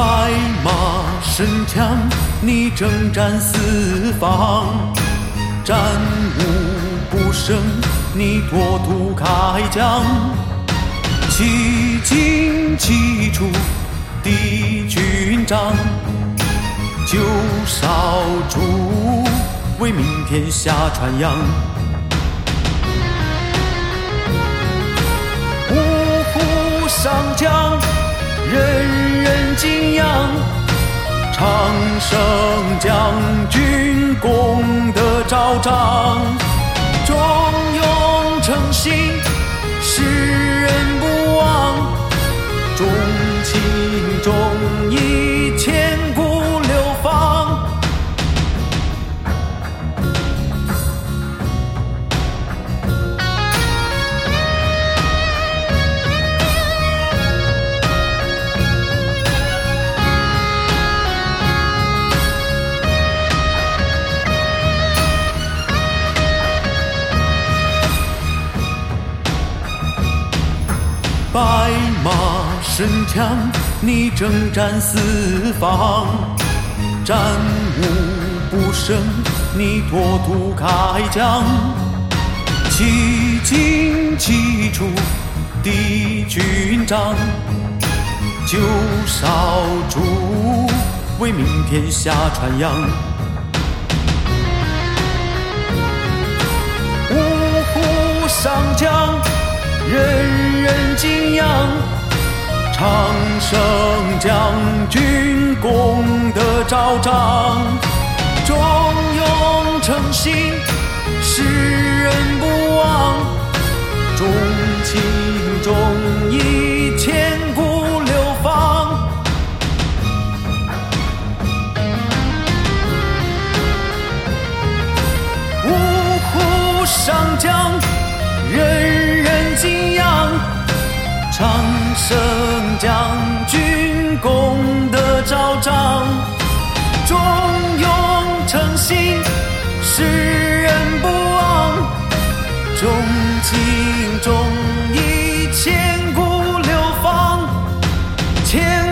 白马神枪，你征战四方，战无不胜，你拓土开疆，七进七出，敌军长，九少主，为民天下传扬。五虎上将，生将军功德昭彰，白马神枪，你征战四方，战无不胜，你拓土开疆，七进七出，敌军帐，九少主，为民天下传扬。五虎上将，人敬仰。长生将军功德昭彰，忠勇诚信，世人不忘。重情重义，千古流芳。五虎上将，人人。长生将军功德昭彰，忠勇诚信世人不忘，忠情忠义千古流芳。千